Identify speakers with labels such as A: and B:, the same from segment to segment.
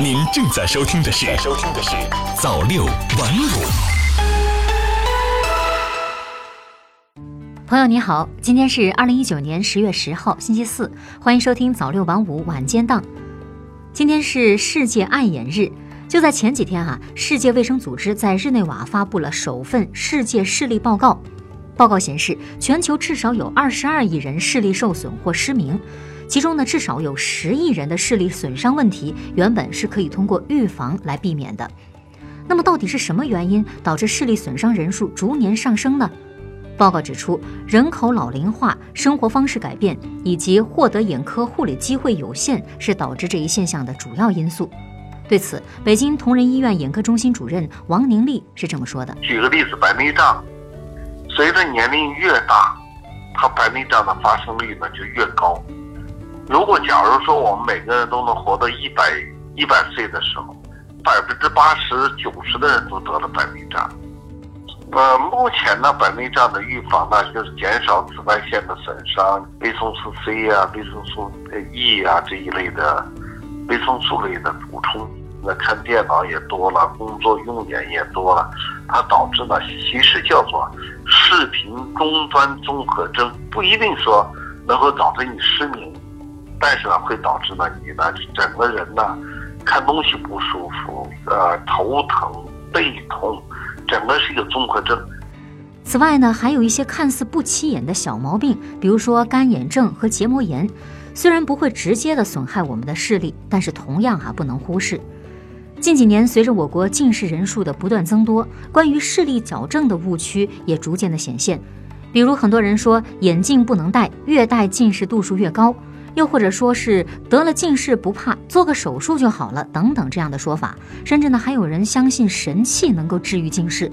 A: 您正在收听的是《收听的是早六晚五》。
B: 朋友你好，今天是二零一九年十月十号，星期四，欢迎收听早六晚五晚间档。今天是世界爱眼日，就在前几天啊，世界卫生组织在日内瓦发布了首份世界视力报告。报告显示，全球至少有二十二亿人视力受损或失明，其中呢，至少有十亿人的视力损伤问题原本是可以通过预防来避免的。那么，到底是什么原因导致视力损伤人数逐年上升呢？报告指出，人口老龄化、生活方式改变以及获得眼科护理机会有限是导致这一现象的主要因素。对此，北京同仁医院眼科中心主任王宁丽是这么说的：“
C: 举个例子，白内障。”随着年龄越大，它白内障的发生率呢就越高。如果假如说我们每个人都能活到一百一百岁的时候，百分之八十九十的人都得了白内障。呃，目前呢，白内障的预防呢，就是减少紫外线的损伤，维生素 C 啊、维生素 E 啊这一类的维生素类的补充。那看电脑也多了，工作用眼也多了，它导致呢，其实叫做视频终端综合征，不一定说能够导致你失明，但是呢，会导致呢，你呢整个人呢看东西不舒服，呃，头疼、背痛，整个是一个综合症。
B: 此外呢，还有一些看似不起眼的小毛病，比如说干眼症和结膜炎，虽然不会直接的损害我们的视力，但是同样啊不能忽视。近几年，随着我国近视人数的不断增多，关于视力矫正的误区也逐渐的显现。比如，很多人说眼镜不能戴，越戴近视度数越高；又或者说是得了近视不怕，做个手术就好了，等等这样的说法。甚至呢，还有人相信神器能够治愈近视。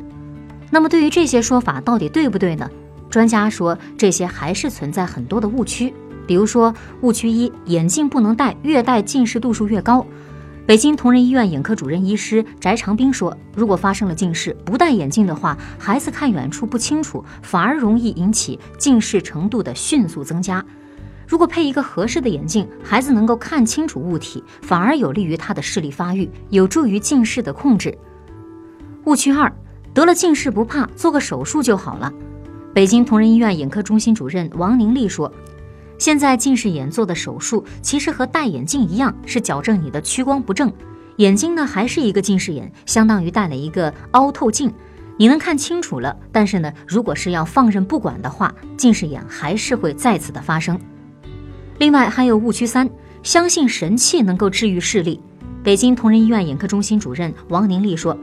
B: 那么，对于这些说法到底对不对呢？专家说，这些还是存在很多的误区。比如说，误区一：眼镜不能戴，越戴近视度数越高。北京同仁医院眼科主任医师翟长兵说：“如果发生了近视，不戴眼镜的话，孩子看远处不清楚，反而容易引起近视程度的迅速增加。如果配一个合适的眼镜，孩子能够看清楚物体，反而有利于他的视力发育，有助于近视的控制。”误区二：得了近视不怕，做个手术就好了。北京同仁医院眼科中心主任王宁丽说。现在近视眼做的手术，其实和戴眼镜一样，是矫正你的屈光不正。眼睛呢，还是一个近视眼，相当于戴了一个凹透镜，你能看清楚了。但是呢，如果是要放任不管的话，近视眼还是会再次的发生。另外还有误区三，相信神器能够治愈视力。北京同仁医院眼科中心主任王宁丽说，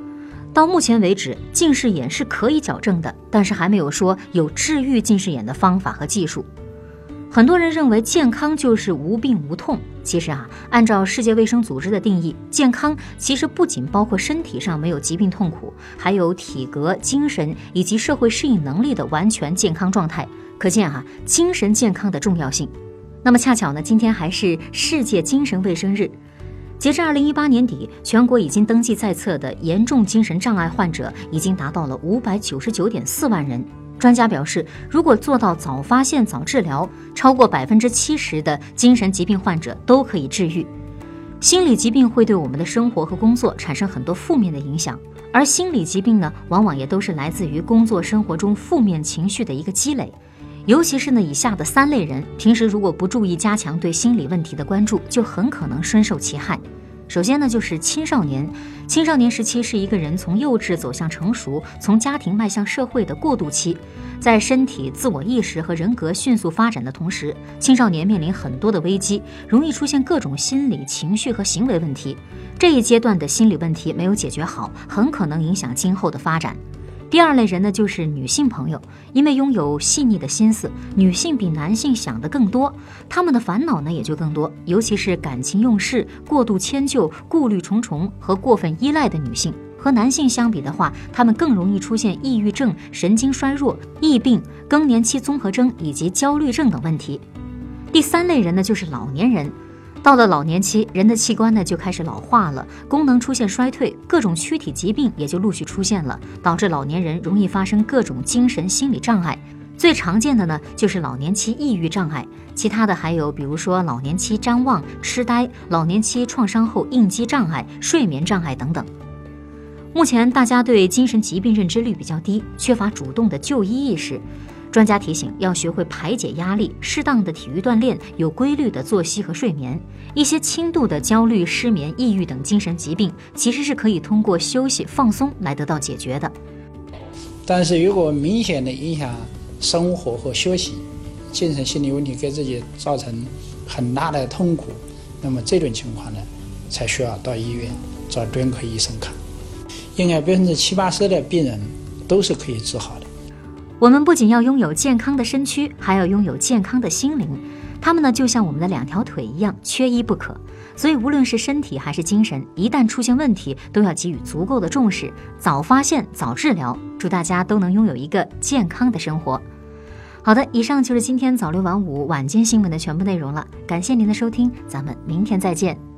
B: 到目前为止，近视眼是可以矫正的，但是还没有说有治愈近视眼的方法和技术。很多人认为健康就是无病无痛，其实啊，按照世界卫生组织的定义，健康其实不仅包括身体上没有疾病痛苦，还有体格、精神以及社会适应能力的完全健康状态。可见哈，精神健康的重要性。那么恰巧呢，今天还是世界精神卫生日。截至二零一八年底，全国已经登记在册的严重精神障碍患者已经达到了五百九十九点四万人。专家表示，如果做到早发现、早治疗，超过百分之七十的精神疾病患者都可以治愈。心理疾病会对我们的生活和工作产生很多负面的影响，而心理疾病呢，往往也都是来自于工作生活中负面情绪的一个积累。尤其是呢，以下的三类人，平时如果不注意加强对心理问题的关注，就很可能深受其害。首先呢，就是青少年。青少年时期是一个人从幼稚走向成熟，从家庭迈向社会的过渡期。在身体、自我意识和人格迅速发展的同时，青少年面临很多的危机，容易出现各种心理、情绪和行为问题。这一阶段的心理问题没有解决好，很可能影响今后的发展。第二类人呢，就是女性朋友，因为拥有细腻的心思，女性比男性想的更多，他们的烦恼呢也就更多，尤其是感情用事、过度迁就、顾虑重重和过分依赖的女性，和男性相比的话，他们更容易出现抑郁症、神经衰弱、疫病、更年期综合征以及焦虑症等问题。第三类人呢，就是老年人。到了老年期，人的器官呢就开始老化了，功能出现衰退，各种躯体疾病也就陆续出现了，导致老年人容易发生各种精神心理障碍。最常见的呢就是老年期抑郁障碍，其他的还有比如说老年期谵妄、痴呆、老年期创伤后应激障碍、睡眠障碍等等。目前大家对精神疾病认知率比较低，缺乏主动的就医意识。专家提醒，要学会排解压力，适当的体育锻炼，有规律的作息和睡眠。一些轻度的焦虑、失眠、抑郁等精神疾病，其实是可以通过休息、放松来得到解决的。
D: 但是如果明显的影响生活和休息，精神心理问题给自己造成很大的痛苦，那么这种情况呢，才需要到医院找专科医生看。应该百分之七八十的病人都是可以治好的。
B: 我们不仅要拥有健康的身躯，还要拥有健康的心灵。他们呢，就像我们的两条腿一样，缺一不可。所以，无论是身体还是精神，一旦出现问题，都要给予足够的重视，早发现，早治疗。祝大家都能拥有一个健康的生活。好的，以上就是今天早六晚五晚间新闻的全部内容了。感谢您的收听，咱们明天再见。